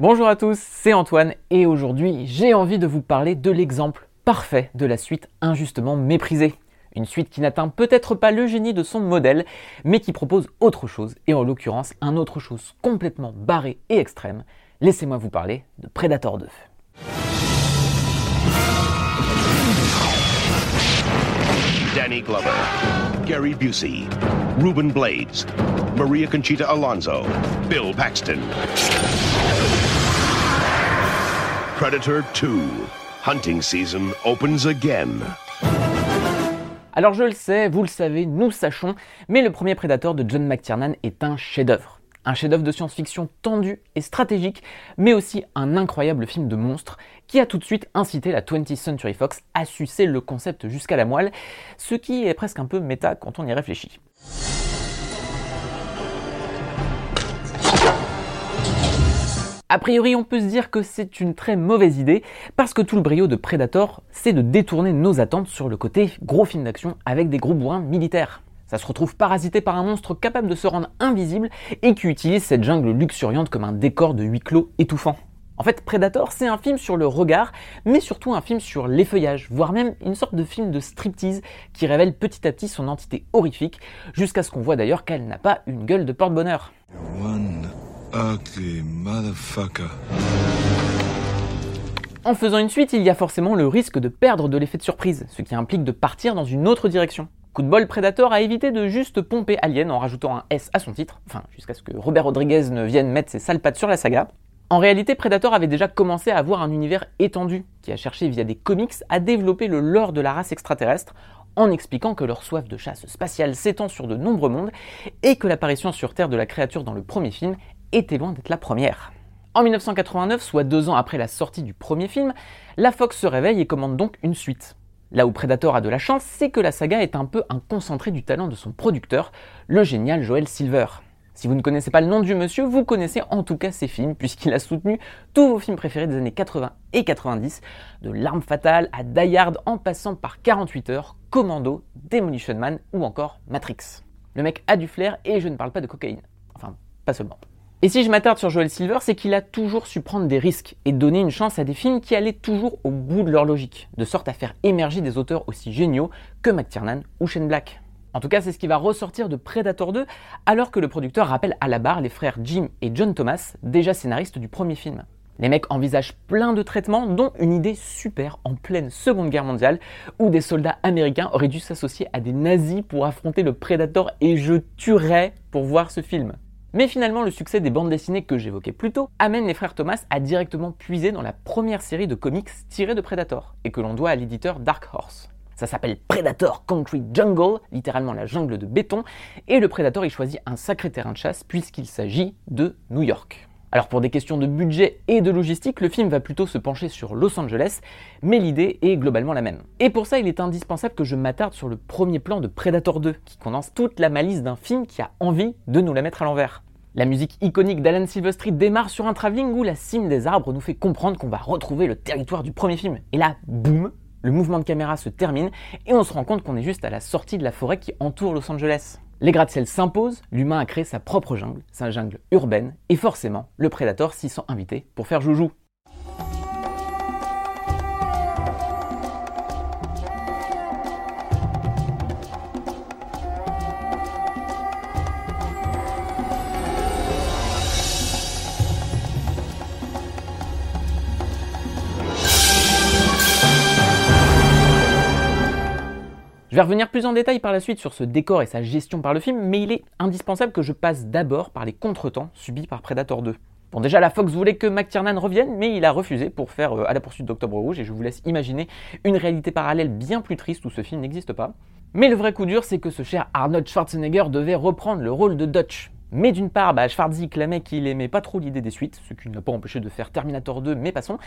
Bonjour à tous, c'est Antoine et aujourd'hui j'ai envie de vous parler de l'exemple parfait de la suite injustement méprisée. Une suite qui n'atteint peut-être pas le génie de son modèle, mais qui propose autre chose, et en l'occurrence un autre chose complètement barré et extrême. Laissez-moi vous parler de Predator 2. Danny Glover, Gary Busey, Blades, Maria Conchita Alonso, Bill Paxton. Predator 2. Hunting season opens again. Alors je le sais, vous le savez, nous sachons, mais le premier Predator de John McTiernan est un chef-d'œuvre. Un chef-d'œuvre de science-fiction tendu et stratégique, mais aussi un incroyable film de monstre qui a tout de suite incité la 20th Century Fox à sucer le concept jusqu'à la moelle, ce qui est presque un peu méta quand on y réfléchit. A priori, on peut se dire que c'est une très mauvaise idée, parce que tout le brio de Predator, c'est de détourner nos attentes sur le côté gros film d'action avec des gros bourrins militaires. Ça se retrouve parasité par un monstre capable de se rendre invisible et qui utilise cette jungle luxuriante comme un décor de huis clos étouffant. En fait, Predator, c'est un film sur le regard, mais surtout un film sur l'effeuillage, voire même une sorte de film de striptease qui révèle petit à petit son entité horrifique, jusqu'à ce qu'on voit d'ailleurs qu'elle n'a pas une gueule de porte-bonheur. Ugly motherfucker. En faisant une suite, il y a forcément le risque de perdre de l'effet de surprise, ce qui implique de partir dans une autre direction. Coup de bol, Predator a évité de juste pomper Alien en rajoutant un S à son titre, enfin jusqu'à ce que Robert Rodriguez ne vienne mettre ses sales pattes sur la saga. En réalité, Predator avait déjà commencé à avoir un univers étendu, qui a cherché via des comics à développer le lore de la race extraterrestre, en expliquant que leur soif de chasse spatiale s'étend sur de nombreux mondes, et que l'apparition sur Terre de la créature dans le premier film était loin d'être la première. En 1989, soit deux ans après la sortie du premier film, la Fox se réveille et commande donc une suite. Là où Predator a de la chance, c'est que la saga est un peu un concentré du talent de son producteur, le génial Joel Silver. Si vous ne connaissez pas le nom du monsieur, vous connaissez en tout cas ses films, puisqu'il a soutenu tous vos films préférés des années 80 et 90, de L'arme fatale à Die Hard en passant par 48 heures, Commando, Demolition Man ou encore Matrix. Le mec a du flair et je ne parle pas de cocaïne. Enfin, pas seulement. Et si je m'attarde sur Joel Silver, c'est qu'il a toujours su prendre des risques et donner une chance à des films qui allaient toujours au bout de leur logique, de sorte à faire émerger des auteurs aussi géniaux que McTiernan ou Shane Black. En tout cas, c'est ce qui va ressortir de Predator 2, alors que le producteur rappelle à la barre les frères Jim et John Thomas, déjà scénaristes du premier film. Les mecs envisagent plein de traitements, dont une idée super en pleine Seconde Guerre mondiale, où des soldats américains auraient dû s'associer à des nazis pour affronter le Predator, et je tuerais pour voir ce film. Mais finalement, le succès des bandes dessinées que j'évoquais plus tôt amène les frères Thomas à directement puiser dans la première série de comics tirée de Predator, et que l'on doit à l'éditeur Dark Horse. Ça s'appelle Predator Country Jungle, littéralement la jungle de béton, et le Predator y choisit un sacré terrain de chasse puisqu'il s'agit de New York. Alors pour des questions de budget et de logistique, le film va plutôt se pencher sur Los Angeles, mais l'idée est globalement la même. Et pour ça, il est indispensable que je m'attarde sur le premier plan de Predator 2, qui condense toute la malice d'un film qui a envie de nous la mettre à l'envers. La musique iconique d'Alan Silvestri démarre sur un travelling où la cime des arbres nous fait comprendre qu'on va retrouver le territoire du premier film. Et là, boum, le mouvement de caméra se termine et on se rend compte qu'on est juste à la sortie de la forêt qui entoure Los Angeles. Les gratte-ciel s'imposent, l'humain a créé sa propre jungle, sa jungle urbaine, et forcément, le prédateur s'y sent invité pour faire joujou. Je vais revenir plus en détail par la suite sur ce décor et sa gestion par le film, mais il est indispensable que je passe d'abord par les contretemps subis par Predator 2. Bon déjà la Fox voulait que McTiernan revienne, mais il a refusé pour faire euh, À la poursuite d'Octobre Rouge, et je vous laisse imaginer une réalité parallèle bien plus triste où ce film n'existe pas. Mais le vrai coup dur, c'est que ce cher Arnold Schwarzenegger devait reprendre le rôle de Dutch. Mais d'une part, bah, Schwarzy clamait qu'il aimait pas trop l'idée des suites, ce qui ne l'a pas empêché de faire Terminator 2, mais passons.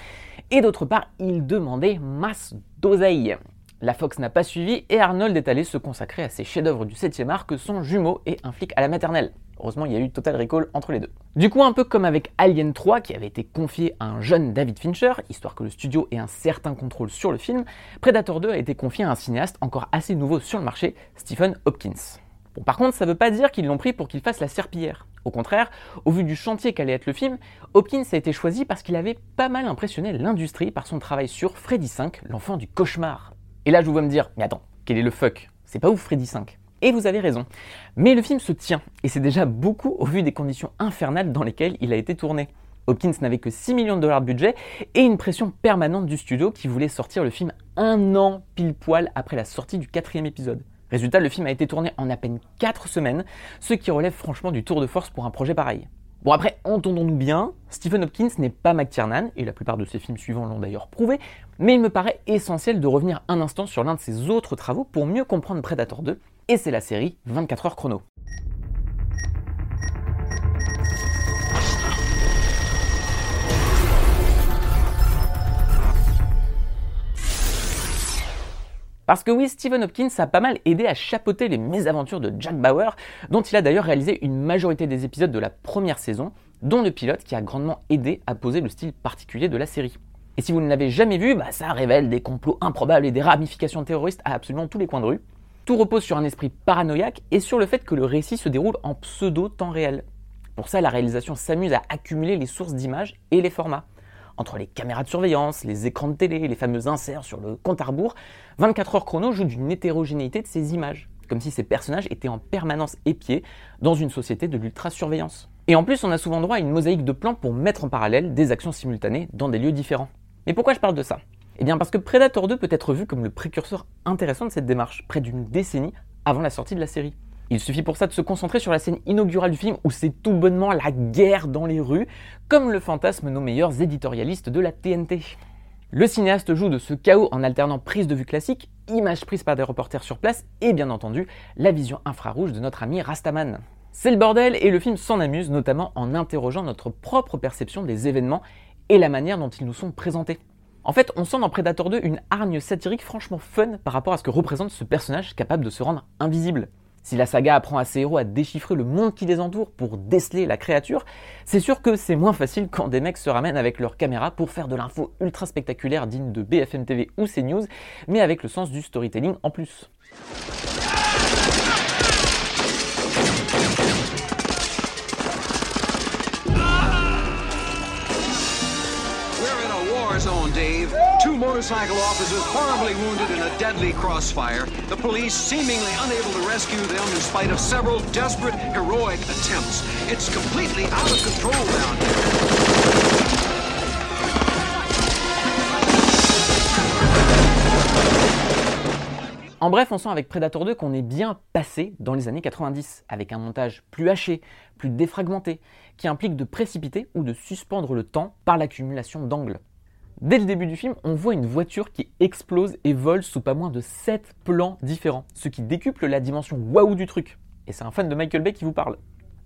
Et d'autre part, il demandait masse d'oseille. La Fox n'a pas suivi et Arnold est allé se consacrer à ses chefs-d'œuvre du 7e art que sont Jumeaux et Un flic à la maternelle. Heureusement, il y a eu total recall entre les deux. Du coup, un peu comme avec Alien 3 qui avait été confié à un jeune David Fincher, histoire que le studio ait un certain contrôle sur le film, Predator 2 a été confié à un cinéaste encore assez nouveau sur le marché, Stephen Hopkins. Bon, par contre, ça veut pas dire qu'ils l'ont pris pour qu'il fasse la serpillière. Au contraire, au vu du chantier qu'allait être le film, Hopkins a été choisi parce qu'il avait pas mal impressionné l'industrie par son travail sur Freddy 5, l'enfant du cauchemar. Et là, je vous vois me dire, mais attends, quel est le fuck? C'est pas ouf Freddy 5 et vous avez raison. Mais le film se tient, et c'est déjà beaucoup au vu des conditions infernales dans lesquelles il a été tourné. Hopkins n'avait que 6 millions de dollars de budget et une pression permanente du studio qui voulait sortir le film un an pile poil après la sortie du quatrième épisode. Résultat, le film a été tourné en à peine 4 semaines, ce qui relève franchement du tour de force pour un projet pareil. Bon après, entendons-nous bien, Stephen Hopkins n'est pas McTiernan, et la plupart de ses films suivants l'ont d'ailleurs prouvé, mais il me paraît essentiel de revenir un instant sur l'un de ses autres travaux pour mieux comprendre Predator 2, et c'est la série 24 heures chrono. Parce que oui, Stephen Hopkins a pas mal aidé à chapeauter les mésaventures de Jack Bauer, dont il a d'ailleurs réalisé une majorité des épisodes de la première saison, dont le pilote qui a grandement aidé à poser le style particulier de la série. Et si vous ne l'avez jamais vu, bah ça révèle des complots improbables et des ramifications terroristes à absolument tous les coins de rue. Tout repose sur un esprit paranoïaque et sur le fait que le récit se déroule en pseudo-temps réel. Pour ça, la réalisation s'amuse à accumuler les sources d'images et les formats entre les caméras de surveillance, les écrans de télé, les fameux inserts sur le compte à rebours, 24 heures chrono joue d'une hétérogénéité de ces images, comme si ces personnages étaient en permanence épiés dans une société de l'ultra-surveillance. Et en plus, on a souvent droit à une mosaïque de plans pour mettre en parallèle des actions simultanées dans des lieux différents. Mais pourquoi je parle de ça? Eh bien parce que Predator 2 peut être vu comme le précurseur intéressant de cette démarche, près d'une décennie avant la sortie de la série. Il suffit pour ça de se concentrer sur la scène inaugurale du film où c'est tout bonnement la guerre dans les rues, comme le fantasme nos meilleurs éditorialistes de la TNT. Le cinéaste joue de ce chaos en alternant prise de vue classique, images prises par des reporters sur place et bien entendu la vision infrarouge de notre ami Rastaman. C'est le bordel et le film s'en amuse notamment en interrogeant notre propre perception des événements et la manière dont ils nous sont présentés. En fait, on sent dans Predator 2 une hargne satirique franchement fun par rapport à ce que représente ce personnage capable de se rendre invisible. Si la saga apprend à ses héros à déchiffrer le monde qui les entoure pour déceler la créature, c'est sûr que c'est moins facile quand des mecs se ramènent avec leur caméra pour faire de l'info ultra spectaculaire digne de BFM TV ou CNews, mais avec le sens du storytelling en plus. Dave. Two motorcycle officers horribly wounded in a deadly crossfire. The police seemingly unable to rescue them in spite of several desperate, heroic attempts. It's completely out of control down. En bref, on sent avec Predator 2 qu'on est bien passé dans les années 90, avec un montage plus haché, plus défragmenté, qui implique de précipiter ou de suspendre le temps par l'accumulation d'angles. Dès le début du film, on voit une voiture qui explose et vole sous pas moins de 7 plans différents, ce qui décuple la dimension waouh du truc. Et c'est un fan de Michael Bay qui vous parle.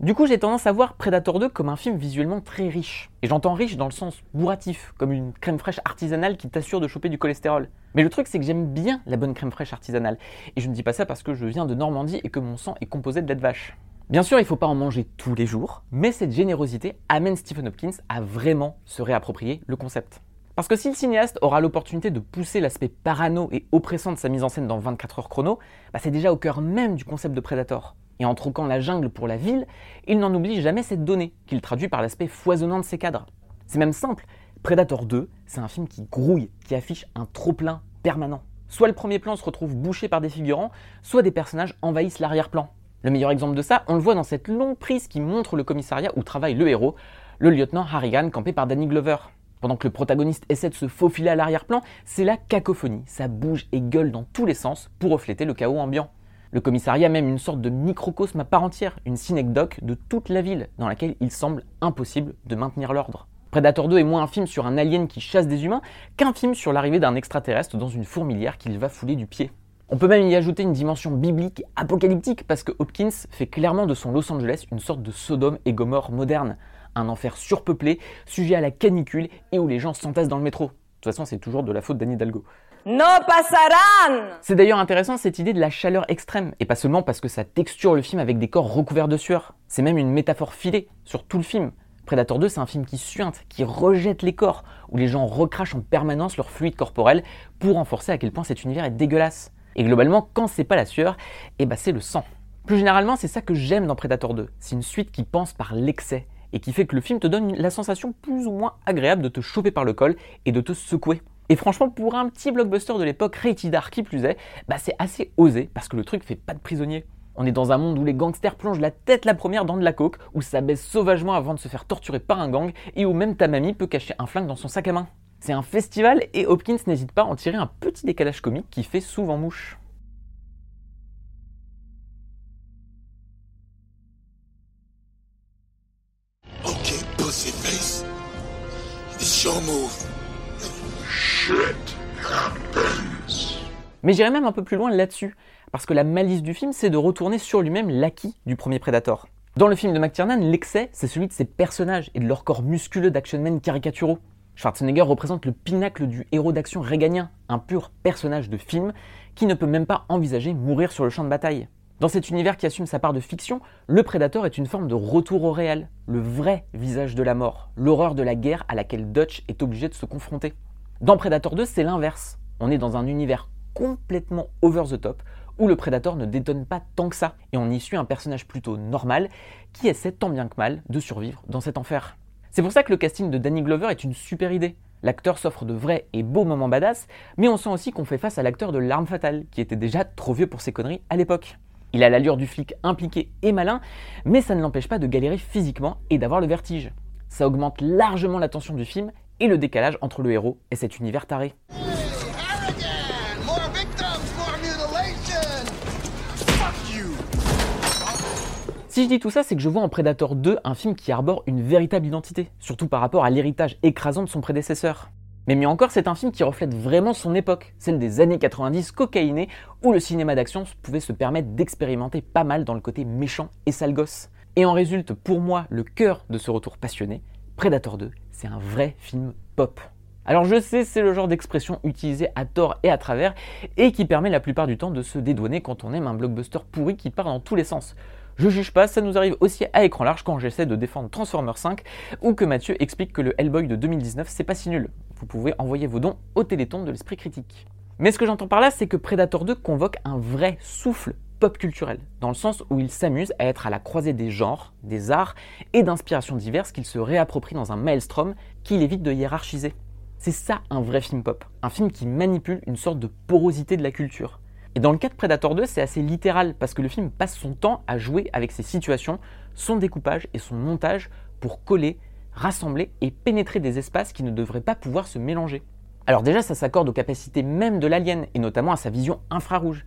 Du coup, j'ai tendance à voir Predator 2 comme un film visuellement très riche. Et j'entends riche dans le sens bourratif, comme une crème fraîche artisanale qui t'assure de choper du cholestérol. Mais le truc, c'est que j'aime bien la bonne crème fraîche artisanale. Et je ne dis pas ça parce que je viens de Normandie et que mon sang est composé de lait de vache. Bien sûr, il ne faut pas en manger tous les jours, mais cette générosité amène Stephen Hopkins à vraiment se réapproprier le concept. Parce que si le cinéaste aura l'opportunité de pousser l'aspect parano et oppressant de sa mise en scène dans 24 heures chrono, bah c'est déjà au cœur même du concept de Predator. Et en troquant la jungle pour la ville, il n'en oublie jamais cette donnée, qu'il traduit par l'aspect foisonnant de ses cadres. C'est même simple, Predator 2, c'est un film qui grouille, qui affiche un trop-plein permanent. Soit le premier plan se retrouve bouché par des figurants, soit des personnages envahissent l'arrière-plan. Le meilleur exemple de ça, on le voit dans cette longue prise qui montre le commissariat où travaille le héros, le lieutenant Harrigan, campé par Danny Glover. Pendant que le protagoniste essaie de se faufiler à l'arrière-plan, c'est la cacophonie, ça bouge et gueule dans tous les sens pour refléter le chaos ambiant. Le commissariat a même une sorte de microcosme à part entière, une synecdoque de toute la ville, dans laquelle il semble impossible de maintenir l'ordre. Predator 2 est moins un film sur un alien qui chasse des humains qu'un film sur l'arrivée d'un extraterrestre dans une fourmilière qu'il va fouler du pied. On peut même y ajouter une dimension biblique, apocalyptique, parce que Hopkins fait clairement de son Los Angeles une sorte de Sodome et Gomorre moderne, un enfer surpeuplé, sujet à la canicule et où les gens s'entassent dans le métro. De toute façon, c'est toujours de la faute d'Anne Hidalgo. No pasarán C'est d'ailleurs intéressant cette idée de la chaleur extrême, et pas seulement parce que ça texture le film avec des corps recouverts de sueur. C'est même une métaphore filée sur tout le film. Predator 2, c'est un film qui suinte, qui rejette les corps, où les gens recrachent en permanence leur fluide corporel pour renforcer à quel point cet univers est dégueulasse. Et globalement, quand c'est pas la sueur, eh ben c'est le sang. Plus généralement, c'est ça que j'aime dans Predator 2. C'est une suite qui pense par l'excès, et qui fait que le film te donne la sensation plus ou moins agréable de te choper par le col et de te secouer. Et franchement, pour un petit blockbuster de l'époque, rated R qui plus est, bah c'est assez osé parce que le truc fait pas de prisonnier. On est dans un monde où les gangsters plongent la tête la première dans de la coke, où ça baisse sauvagement avant de se faire torturer par un gang, et où même ta mamie peut cacher un flingue dans son sac à main. C'est un festival et Hopkins n'hésite pas à en tirer un petit décalage comique qui fait souvent mouche. It's your move. Shit happens. Mais j'irai même un peu plus loin là-dessus, parce que la malice du film, c'est de retourner sur lui-même l'acquis du premier Predator. Dans le film de McTiernan, l'excès, c'est celui de ses personnages et de leur corps musculeux d'actionmen caricaturaux. Schwarzenegger représente le pinacle du héros d'action réganien, un pur personnage de film qui ne peut même pas envisager mourir sur le champ de bataille. Dans cet univers qui assume sa part de fiction, le Predator est une forme de retour au réel, le vrai visage de la mort, l'horreur de la guerre à laquelle Dutch est obligé de se confronter. Dans Predator 2, c'est l'inverse. On est dans un univers complètement over the top, où le Predator ne détonne pas tant que ça, et on y suit un personnage plutôt normal qui essaie tant bien que mal de survivre dans cet enfer. C'est pour ça que le casting de Danny Glover est une super idée. L'acteur s'offre de vrais et beaux moments badass, mais on sent aussi qu'on fait face à l'acteur de L'arme fatale, qui était déjà trop vieux pour ses conneries à l'époque. Il a l'allure du flic impliqué et malin, mais ça ne l'empêche pas de galérer physiquement et d'avoir le vertige. Ça augmente largement la tension du film et le décalage entre le héros et cet univers taré. Si je dis tout ça, c'est que je vois en Predator 2 un film qui arbore une véritable identité, surtout par rapport à l'héritage écrasant de son prédécesseur. Mais mieux encore, c'est un film qui reflète vraiment son époque, celle des années 90 cocaïnées, où le cinéma d'action pouvait se permettre d'expérimenter pas mal dans le côté méchant et sale gosse. Et en résulte, pour moi, le cœur de ce retour passionné, Predator 2, c'est un vrai film pop. Alors je sais, c'est le genre d'expression utilisée à tort et à travers et qui permet la plupart du temps de se dédouaner quand on aime un blockbuster pourri qui part dans tous les sens. Je juge pas, ça nous arrive aussi à écran large quand j'essaie de défendre Transformers 5 ou que Mathieu explique que le Hellboy de 2019 c'est pas si nul. Vous pouvez envoyer vos dons au téléthon de l'esprit critique. Mais ce que j'entends par là, c'est que Predator 2 convoque un vrai souffle pop culturel, dans le sens où il s'amuse à être à la croisée des genres, des arts et d'inspirations diverses qu'il se réapproprie dans un maelstrom qu'il évite de hiérarchiser. C'est ça un vrai film pop, un film qui manipule une sorte de porosité de la culture. Et dans le cas de Predator 2, c'est assez littéral parce que le film passe son temps à jouer avec ses situations, son découpage et son montage pour coller, rassembler et pénétrer des espaces qui ne devraient pas pouvoir se mélanger. Alors déjà, ça s'accorde aux capacités même de l'alien et notamment à sa vision infrarouge.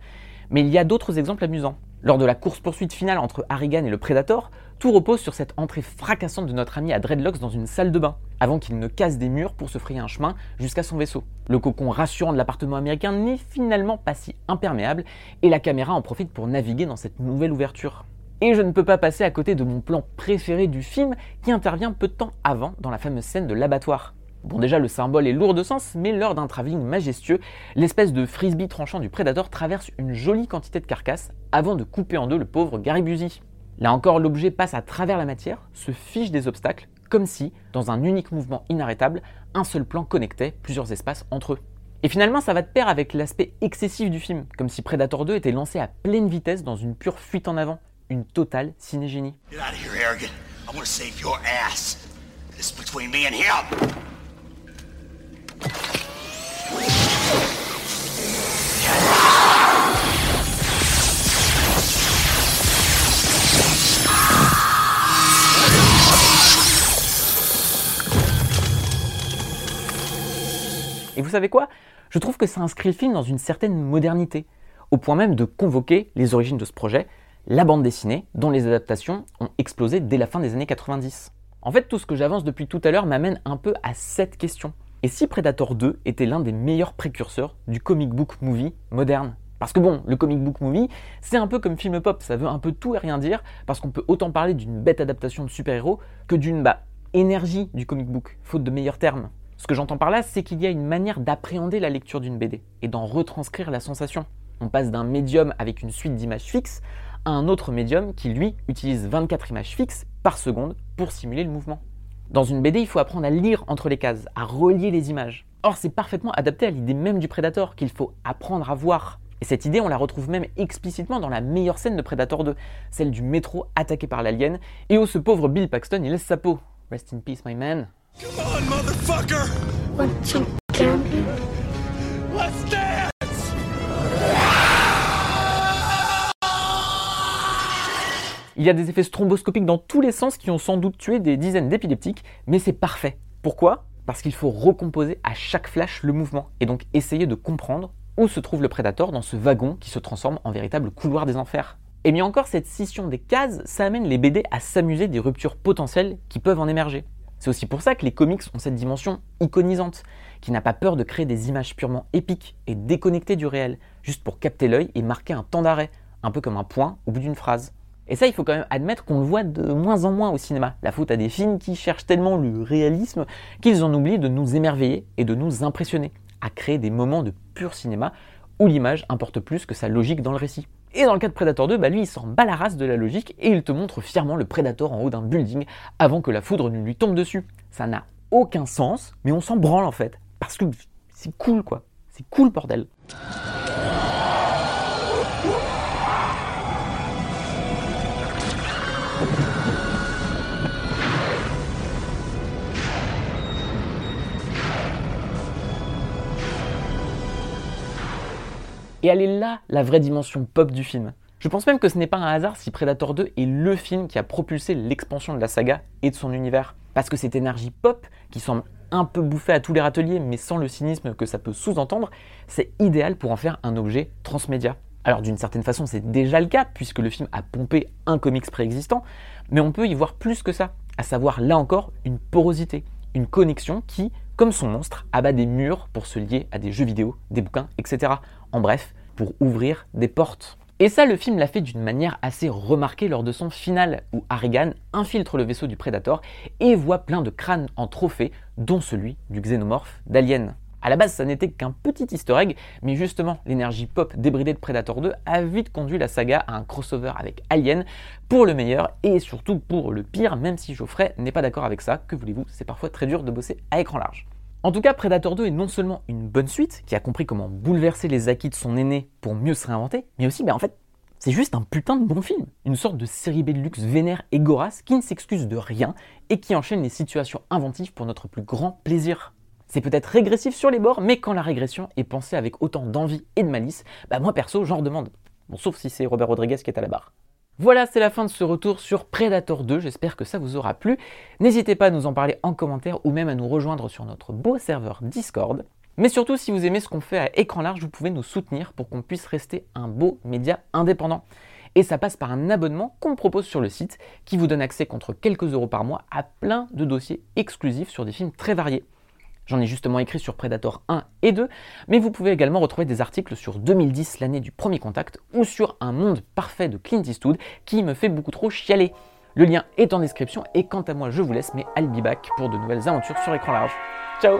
Mais il y a d'autres exemples amusants. Lors de la course-poursuite finale entre Harrigan et le Predator, tout repose sur cette entrée fracassante de notre ami à Dreadlocks dans une salle de bain, avant qu'il ne casse des murs pour se frayer un chemin jusqu'à son vaisseau. Le cocon rassurant de l'appartement américain n'est finalement pas si imperméable, et la caméra en profite pour naviguer dans cette nouvelle ouverture. Et je ne peux pas passer à côté de mon plan préféré du film qui intervient peu de temps avant dans la fameuse scène de l'abattoir. Bon déjà le symbole est lourd de sens, mais lors d'un travelling majestueux, l'espèce de frisbee tranchant du prédateur traverse une jolie quantité de carcasses avant de couper en deux le pauvre Gary Busey. Là encore, l'objet passe à travers la matière, se fiche des obstacles, comme si, dans un unique mouvement inarrêtable, un seul plan connectait plusieurs espaces entre eux. Et finalement, ça va de pair avec l'aspect excessif du film, comme si Predator 2 était lancé à pleine vitesse dans une pure fuite en avant, une totale cinégénie. Et vous savez quoi? Je trouve que ça inscrit le film dans une certaine modernité, au point même de convoquer les origines de ce projet, la bande dessinée, dont les adaptations ont explosé dès la fin des années 90. En fait, tout ce que j'avance depuis tout à l'heure m'amène un peu à cette question. Et si Predator 2 était l'un des meilleurs précurseurs du comic book movie moderne? Parce que bon, le comic book movie, c'est un peu comme film pop, ça veut un peu tout et rien dire, parce qu'on peut autant parler d'une bête adaptation de super-héros que d'une bah, énergie du comic book, faute de meilleurs termes. Ce que j'entends par là, c'est qu'il y a une manière d'appréhender la lecture d'une BD et d'en retranscrire la sensation. On passe d'un médium avec une suite d'images fixes à un autre médium qui, lui, utilise 24 images fixes par seconde pour simuler le mouvement. Dans une BD, il faut apprendre à lire entre les cases, à relier les images. Or, c'est parfaitement adapté à l'idée même du Predator qu'il faut apprendre à voir. Et cette idée, on la retrouve même explicitement dans la meilleure scène de Predator 2, celle du métro attaqué par l'alien, et où ce pauvre Bill Paxton, il laisse sa peau. Rest in peace, my man. Come on, motherfucker! Let's Il y a des effets stromboscopiques dans tous les sens qui ont sans doute tué des dizaines d'épileptiques, mais c'est parfait. Pourquoi? Parce qu'il faut recomposer à chaque flash le mouvement, et donc essayer de comprendre où se trouve le prédateur dans ce wagon qui se transforme en véritable couloir des enfers. Et bien encore, cette scission des cases, ça amène les BD à s'amuser des ruptures potentielles qui peuvent en émerger. C'est aussi pour ça que les comics ont cette dimension iconisante, qui n'a pas peur de créer des images purement épiques et déconnectées du réel, juste pour capter l'œil et marquer un temps d'arrêt, un peu comme un point au bout d'une phrase. Et ça, il faut quand même admettre qu'on le voit de moins en moins au cinéma. La faute à des films qui cherchent tellement le réalisme qu'ils en oublient de nous émerveiller et de nous impressionner, à créer des moments de pur cinéma où l'image importe plus que sa logique dans le récit. Et dans le cas de Predator 2, bah lui il s'en bat de la logique et il te montre fièrement le Predator en haut d'un building avant que la foudre ne lui tombe dessus. Ça n'a aucun sens, mais on s'en branle en fait. Parce que c'est cool quoi. C'est cool bordel. Et elle est là la vraie dimension pop du film. Je pense même que ce n'est pas un hasard si Predator 2 est le film qui a propulsé l'expansion de la saga et de son univers. Parce que cette énergie pop, qui semble un peu bouffée à tous les râteliers, mais sans le cynisme que ça peut sous-entendre, c'est idéal pour en faire un objet transmédia. Alors d'une certaine façon c'est déjà le cas, puisque le film a pompé un comics préexistant, mais on peut y voir plus que ça, à savoir là encore une porosité, une connexion qui, comme son monstre, abat des murs pour se lier à des jeux vidéo, des bouquins, etc. En bref, pour ouvrir des portes. Et ça, le film l'a fait d'une manière assez remarquée lors de son final, où Harrigan infiltre le vaisseau du Predator et voit plein de crânes en trophée, dont celui du xénomorphe d'Alien. À la base, ça n'était qu'un petit easter egg, mais justement, l'énergie pop débridée de Predator 2 a vite conduit la saga à un crossover avec Alien, pour le meilleur et surtout pour le pire, même si Geoffrey n'est pas d'accord avec ça, que voulez-vous, c'est parfois très dur de bosser à écran large. En tout cas, Predator 2 est non seulement une bonne suite, qui a compris comment bouleverser les acquis de son aîné pour mieux se réinventer, mais aussi, ben en fait, c'est juste un putain de bon film. Une sorte de série B de luxe vénère et gorasse qui ne s'excuse de rien et qui enchaîne les situations inventives pour notre plus grand plaisir. C'est peut-être régressif sur les bords, mais quand la régression est pensée avec autant d'envie et de malice, bah moi perso, j'en redemande. Bon, sauf si c'est Robert Rodriguez qui est à la barre. Voilà, c'est la fin de ce retour sur Predator 2, j'espère que ça vous aura plu. N'hésitez pas à nous en parler en commentaire ou même à nous rejoindre sur notre beau serveur Discord. Mais surtout, si vous aimez ce qu'on fait à écran large, vous pouvez nous soutenir pour qu'on puisse rester un beau média indépendant. Et ça passe par un abonnement qu'on propose sur le site qui vous donne accès contre quelques euros par mois à plein de dossiers exclusifs sur des films très variés. J'en ai justement écrit sur Predator 1 et 2, mais vous pouvez également retrouver des articles sur 2010, l'année du premier contact, ou sur Un monde parfait de Clint Eastwood, qui me fait beaucoup trop chialer. Le lien est en description, et quant à moi, je vous laisse, mais I'll be back pour de nouvelles aventures sur écran large. Ciao